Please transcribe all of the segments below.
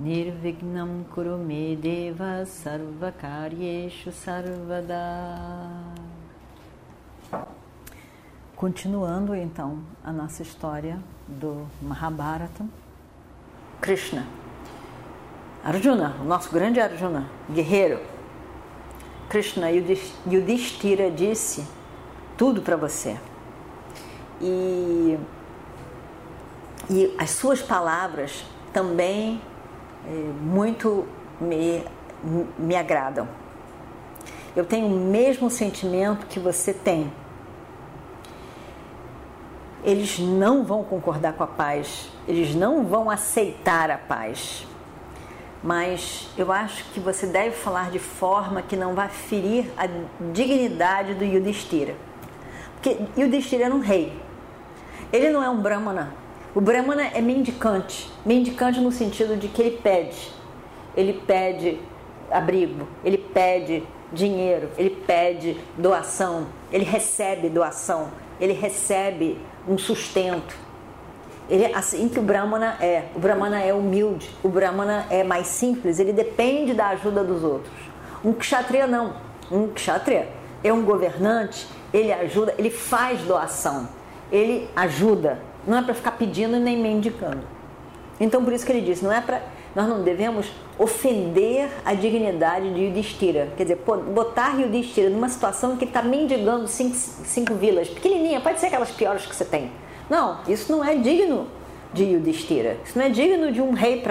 Nirvignam Kurume Deva Sarvakaryeshu Sarvada. Continuando então a nossa história do Mahabharata, Krishna, Arjuna, o nosso grande Arjuna, guerreiro, Krishna Yudhishthira disse tudo para você. E, e as suas palavras também muito me, me agradam. Eu tenho o mesmo sentimento que você tem eles não vão concordar com a paz, eles não vão aceitar a paz. Mas eu acho que você deve falar de forma que não vai ferir a dignidade do Yudhishthira. Porque Yudhishthira era um rei. Ele não é um brahmana. O brahmana é mendicante. Mendicante no sentido de que ele pede. Ele pede abrigo, ele pede dinheiro, ele pede doação, ele recebe doação, ele recebe um sustento. Ele, assim que o Brahmana é. O Brahmana é humilde, o Brahmana é mais simples, ele depende da ajuda dos outros. Um Kshatriya não. Um Kshatriya é um governante, ele ajuda, ele faz doação, ele ajuda. Não é para ficar pedindo nem mendicando. Então por isso que ele disse, não é para nós não devemos ofender a dignidade de Yudhishthira. Quer dizer, botar Yudhishthira numa situação em que está mendigando cinco, cinco vilas, pequenininha, pode ser aquelas piores que você tem. Não, isso não é digno de Yudhishthira. Isso não é digno de um rei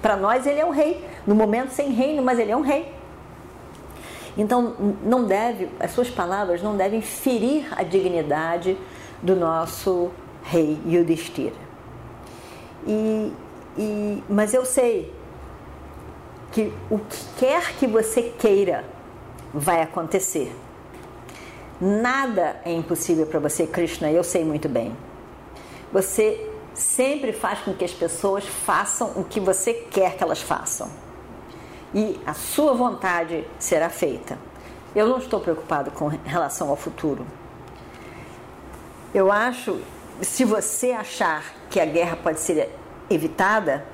para nós, ele é um rei. No momento sem reino, mas ele é um rei. Então, não deve, as suas palavras não devem ferir a dignidade do nosso rei Yudhishthira. E e, mas eu sei que o que quer que você queira vai acontecer. Nada é impossível para você, Krishna, eu sei muito bem. Você sempre faz com que as pessoas façam o que você quer que elas façam. E a sua vontade será feita. Eu não estou preocupado com relação ao futuro. Eu acho, se você achar que a guerra pode ser evitada,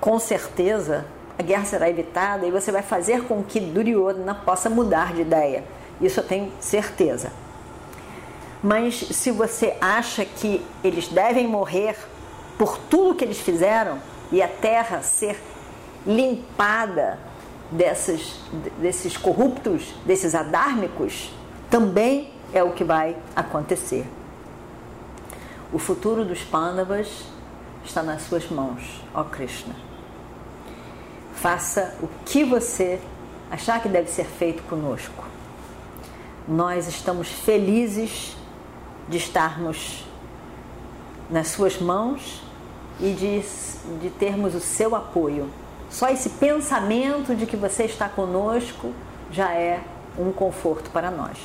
com certeza a guerra será evitada e você vai fazer com que Duryodhana possa mudar de ideia. Isso eu tenho certeza. Mas se você acha que eles devem morrer por tudo que eles fizeram e a terra ser limpada desses, corruptos, desses adármicos, também é o que vai acontecer. O futuro dos Pandavas está nas suas mãos, ó Krishna. Faça o que você achar que deve ser feito conosco. Nós estamos felizes de estarmos nas suas mãos e de, de termos o seu apoio. Só esse pensamento de que você está conosco já é um conforto para nós.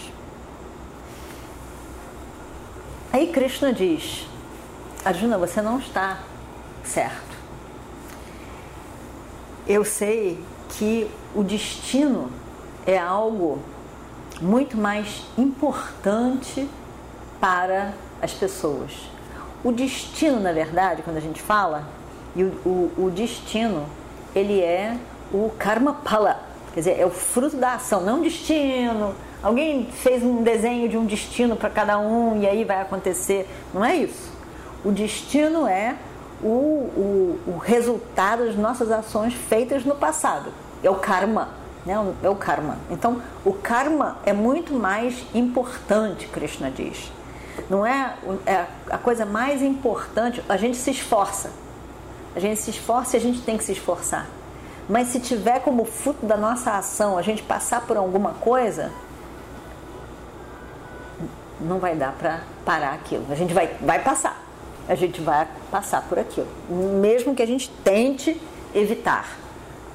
Aí Krishna diz: Arjuna, você não está certo. Eu sei que o destino é algo muito mais importante para as pessoas. O destino, na verdade, quando a gente fala, e o, o, o destino, ele é o karma pala, quer dizer, é o fruto da ação, não destino. Alguém fez um desenho de um destino para cada um e aí vai acontecer. Não é isso. O destino é o, o, o resultado das nossas ações feitas no passado. É o karma. Né? É o karma. Então, o karma é muito mais importante, Krishna diz. Não é, é a coisa mais importante. A gente se esforça. A gente se esforça e a gente tem que se esforçar. Mas se tiver como fruto da nossa ação a gente passar por alguma coisa, não vai dar para parar aquilo. A gente vai, vai passar a gente vai passar por aquilo, mesmo que a gente tente evitar.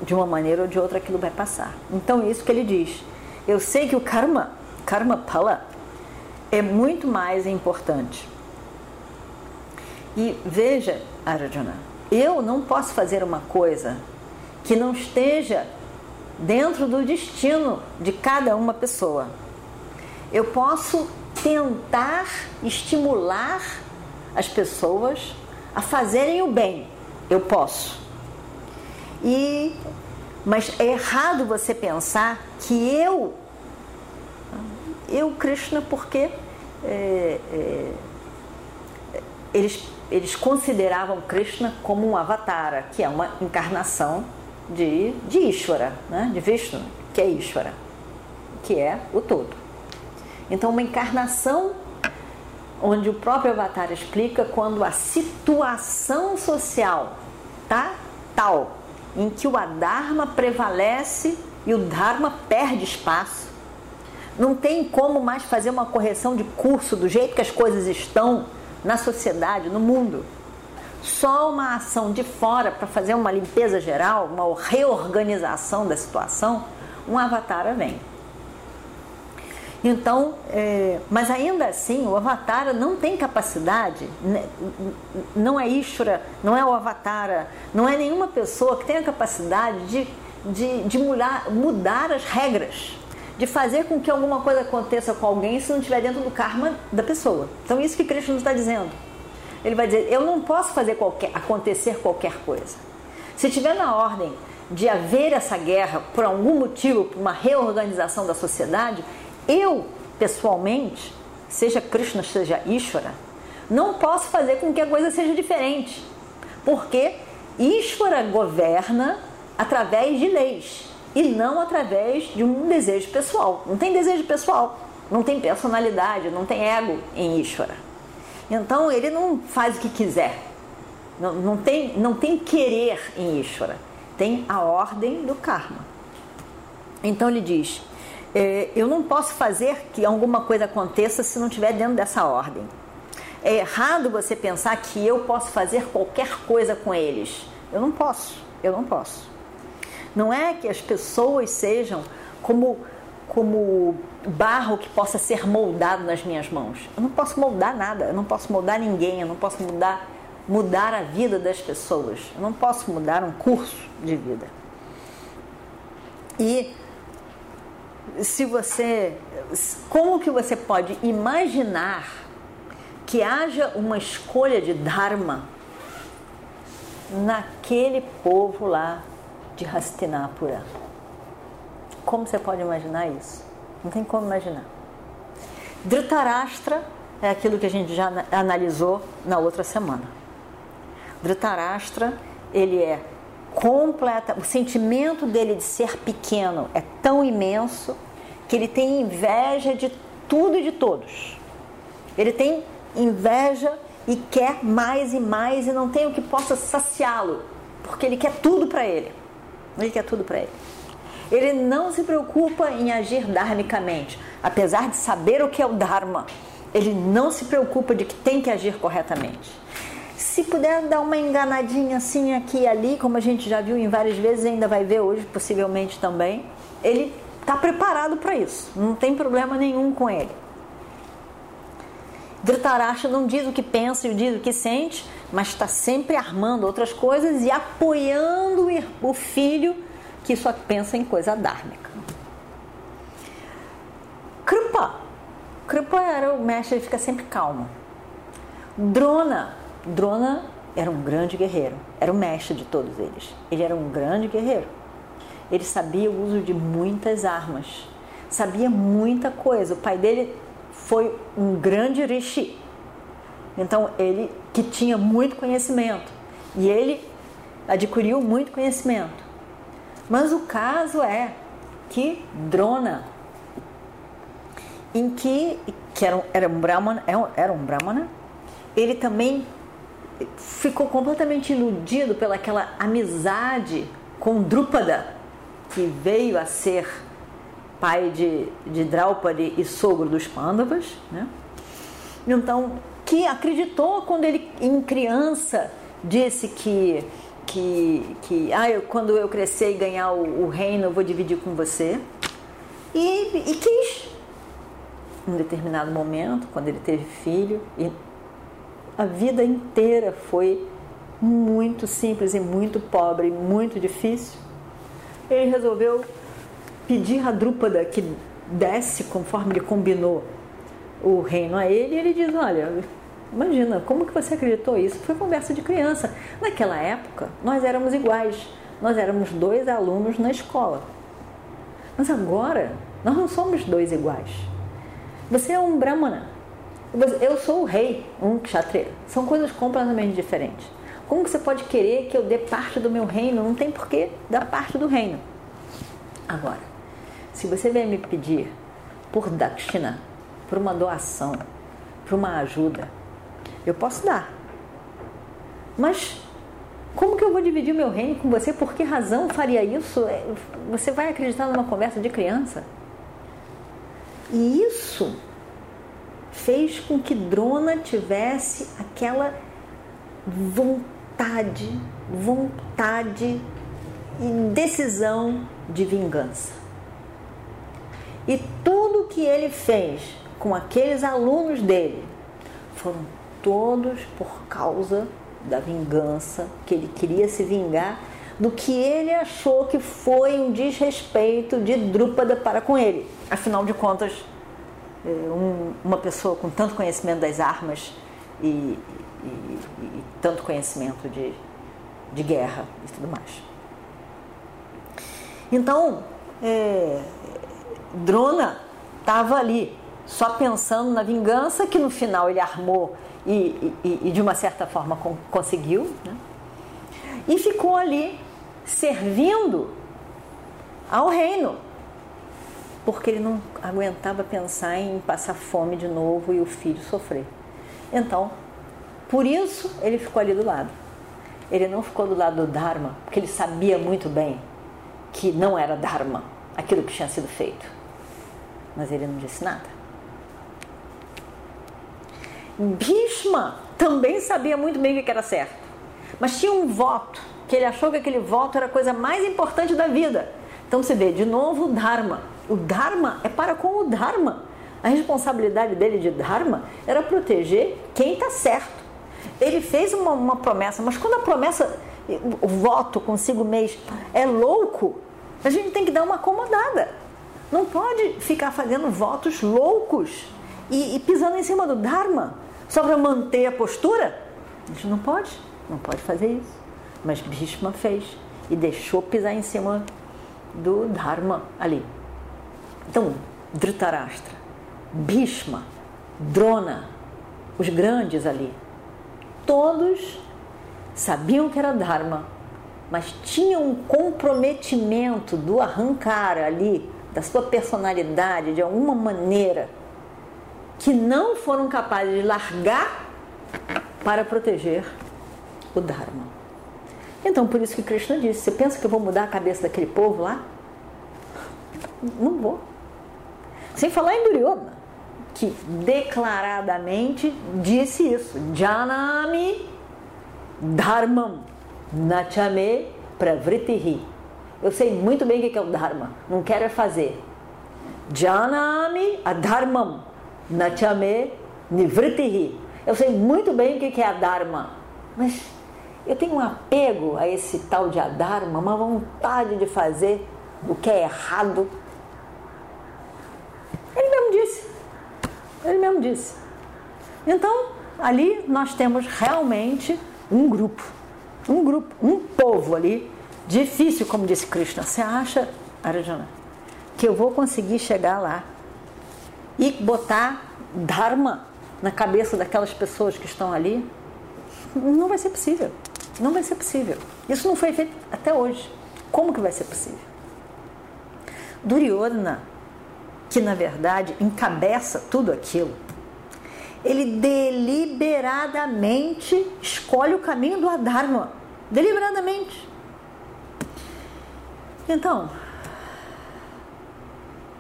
de uma maneira ou de outra aquilo vai passar. Então é isso que ele diz. Eu sei que o karma, karma pala, é muito mais importante. E veja, Arjuna, eu não posso fazer uma coisa que não esteja dentro do destino de cada uma pessoa. Eu posso tentar estimular as pessoas a fazerem o bem. Eu posso. E mas é errado você pensar que eu eu Krishna porque é, é, eles eles consideravam Krishna como um avatara, que é uma encarnação de, de Ishvara, né? de Vishnu, que é Ishvara, que é o todo. Então, uma encarnação onde o próprio Avatar explica quando a situação social tá tal em que o Adharma prevalece e o Dharma perde espaço. Não tem como mais fazer uma correção de curso do jeito que as coisas estão na sociedade, no mundo. Só uma ação de fora para fazer uma limpeza geral, uma reorganização da situação, um avatar vem. Então, é, mas ainda assim, o avatar não tem capacidade, né, não é Ishvara, não é o avatar, não é nenhuma pessoa que tenha capacidade de, de, de mudar, mudar as regras de fazer com que alguma coisa aconteça com alguém se não estiver dentro do karma da pessoa. Então, isso que Krishna está dizendo. Ele vai dizer: eu não posso fazer qualquer, acontecer qualquer coisa. Se tiver na ordem de haver essa guerra por algum motivo, por uma reorganização da sociedade, eu, pessoalmente, seja Krishna, seja Ishvara, não posso fazer com que a coisa seja diferente. Porque Ishvara governa através de leis e não através de um desejo pessoal. Não tem desejo pessoal, não tem personalidade, não tem ego em Ishvara. Então ele não faz o que quiser, não, não, tem, não tem querer em Ishvara, tem a ordem do karma. Então ele diz: é, Eu não posso fazer que alguma coisa aconteça se não estiver dentro dessa ordem. É errado você pensar que eu posso fazer qualquer coisa com eles. Eu não posso, eu não posso. Não é que as pessoas sejam como, como barro que possa ser moldado nas minhas mãos. Eu não posso moldar nada, eu não posso moldar ninguém, eu não posso mudar, mudar a vida das pessoas, eu não posso mudar um curso de vida. E se você. Como que você pode imaginar que haja uma escolha de Dharma naquele povo lá de Hastinapura. Como você pode imaginar isso? Não tem como imaginar. Dhritarashtra é aquilo que a gente já analisou na outra semana. Dhritarashtra, ele é completa, o sentimento dele de ser pequeno é tão imenso que ele tem inveja de tudo e de todos. Ele tem inveja e quer mais e mais e não tem o que possa saciá-lo, porque ele quer tudo para ele. Ele quer tudo para ele. Ele não se preocupa em agir dharmicamente, apesar de saber o que é o Dharma. Ele não se preocupa de que tem que agir corretamente. Se puder dar uma enganadinha assim aqui e ali, como a gente já viu em várias vezes, ainda vai ver hoje, possivelmente também, ele está preparado para isso. Não tem problema nenhum com ele. Dhritarashtra não diz o que pensa e diz o que sente, mas está sempre armando outras coisas e apoiando o filho que só pensa em coisa dármica. Kripa. Kripa era o mestre, ele fica sempre calmo. Drona. Drona era um grande guerreiro, era o mestre de todos eles. Ele era um grande guerreiro. Ele sabia o uso de muitas armas, sabia muita coisa. O pai dele foi um grande rishi. Então ele que tinha muito conhecimento e ele adquiriu muito conhecimento. Mas o caso é que Drona, em que, que era, era um Brahmana, é era um Brahmana, ele também ficou completamente iludido pelaquela amizade com Drupada, que veio a ser pai de, de Draupadi e sogro dos Pandavas, né? Então, que acreditou quando ele, em criança, disse que, que, que ah, eu, quando eu crescer e ganhar o, o reino, eu vou dividir com você. E, e quis. Em determinado momento, quando ele teve filho, e a vida inteira foi muito simples e muito pobre, muito difícil. Ele resolveu pedir a Drúpada que desse conforme ele combinou o reino a ele, e ele diz: Olha, imagina, como que você acreditou isso? Foi conversa de criança. Naquela época, nós éramos iguais, nós éramos dois alunos na escola. Mas agora, nós não somos dois iguais. Você é um brahmana, eu sou o rei, um kshatriya. São coisas completamente diferentes. Como que você pode querer que eu dê parte do meu reino? Não tem porquê dar parte do reino. Agora, se você vem me pedir por dakshina, por uma doação, por uma ajuda, eu posso dar. Mas como que eu vou dividir o meu reino com você? Por que razão faria isso? É, você vai acreditar numa conversa de criança? E isso fez com que Drona tivesse aquela vontade, vontade e decisão de vingança. E tudo que ele fez com aqueles alunos dele foram todos por causa da vingança, que ele queria se vingar do que ele achou que foi um desrespeito de Drúpada para com ele. Afinal de contas, é, uma pessoa com tanto conhecimento das armas e, e, e tanto conhecimento de, de guerra e tudo mais. Então, é, Drona estava ali, só pensando na vingança, que no final ele armou e, e, e de uma certa forma conseguiu, né? e ficou ali servindo ao reino, porque ele não aguentava pensar em passar fome de novo e o filho sofrer. Então, por isso ele ficou ali do lado. Ele não ficou do lado do Dharma, porque ele sabia muito bem que não era Dharma aquilo que tinha sido feito mas ele não disse nada. Bhishma também sabia muito bem o que era certo, mas tinha um voto, que ele achou que aquele voto era a coisa mais importante da vida. Então você vê, de novo, o Dharma. O Dharma é para com o Dharma. A responsabilidade dele de Dharma era proteger quem está certo. Ele fez uma, uma promessa, mas quando a promessa, o voto consigo mesmo é louco, a gente tem que dar uma acomodada. Não pode ficar fazendo votos loucos e, e pisando em cima do Dharma só para manter a postura. A gente não pode, não pode fazer isso. Mas Bhishma fez e deixou pisar em cima do Dharma ali. Então, Dhritarashtra, Bhishma, Drona, os grandes ali, todos sabiam que era Dharma, mas tinham um comprometimento do arrancar ali da sua personalidade de alguma maneira que não foram capazes de largar para proteger o Dharma. Então, por isso que Krishna disse: Você pensa que eu vou mudar a cabeça daquele povo lá? Não vou. Sem falar em Duryodhana, que declaradamente disse isso: Janami Dharmam Nachame Pravritihi. Eu sei muito bem o que é o Dharma, não quero é fazer. Janami adharmam nachame nivritihi. Eu sei muito bem o que é a Dharma, mas eu tenho um apego a esse tal de Adharma, uma vontade de fazer o que é errado. Ele mesmo disse. Ele mesmo disse. Então, ali nós temos realmente um grupo, um grupo, um povo ali Difícil, como disse Krishna. Você acha, Arjuna, que eu vou conseguir chegar lá e botar Dharma na cabeça daquelas pessoas que estão ali? Não vai ser possível. Não vai ser possível. Isso não foi feito até hoje. Como que vai ser possível? Duryodhana, que na verdade encabeça tudo aquilo, ele deliberadamente escolhe o caminho do Adharma. Deliberadamente. Então,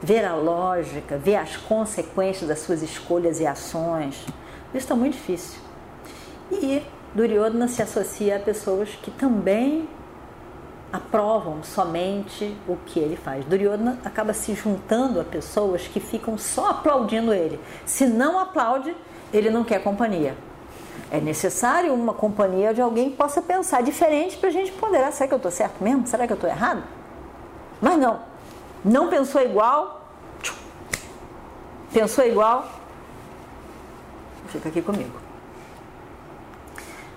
ver a lógica, ver as consequências das suas escolhas e ações, isso está muito difícil. E Duryodhana se associa a pessoas que também aprovam somente o que ele faz. Duryodhana acaba se juntando a pessoas que ficam só aplaudindo ele. Se não aplaude, ele não quer companhia. É necessário uma companhia de alguém que possa pensar diferente para a gente ponderar. Será que eu estou certo mesmo? Será que eu estou errado? Mas não. Não pensou igual. Pensou igual. Fica aqui comigo.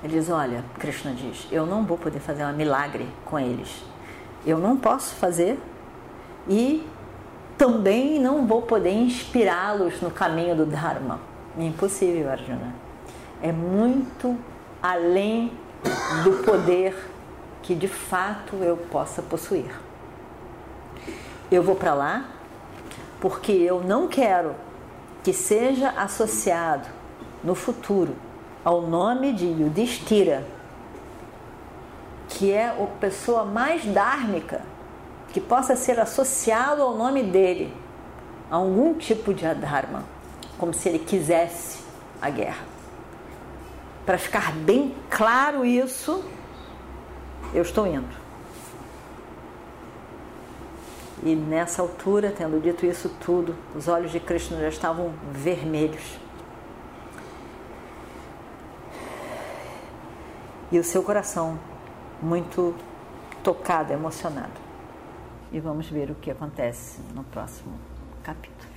Ele diz: Olha, Krishna diz, eu não vou poder fazer um milagre com eles. Eu não posso fazer e também não vou poder inspirá-los no caminho do Dharma. Impossível, Arjuna. É muito além do poder que de fato eu possa possuir. Eu vou para lá porque eu não quero que seja associado no futuro ao nome de Yudhishthira, que é a pessoa mais dármica que possa ser associado ao nome dele a algum tipo de adharma, como se ele quisesse a guerra. Para ficar bem claro isso, eu estou indo. E nessa altura, tendo dito isso tudo, os olhos de Krishna já estavam vermelhos. e o seu coração muito tocado, emocionado. E vamos ver o que acontece no próximo capítulo.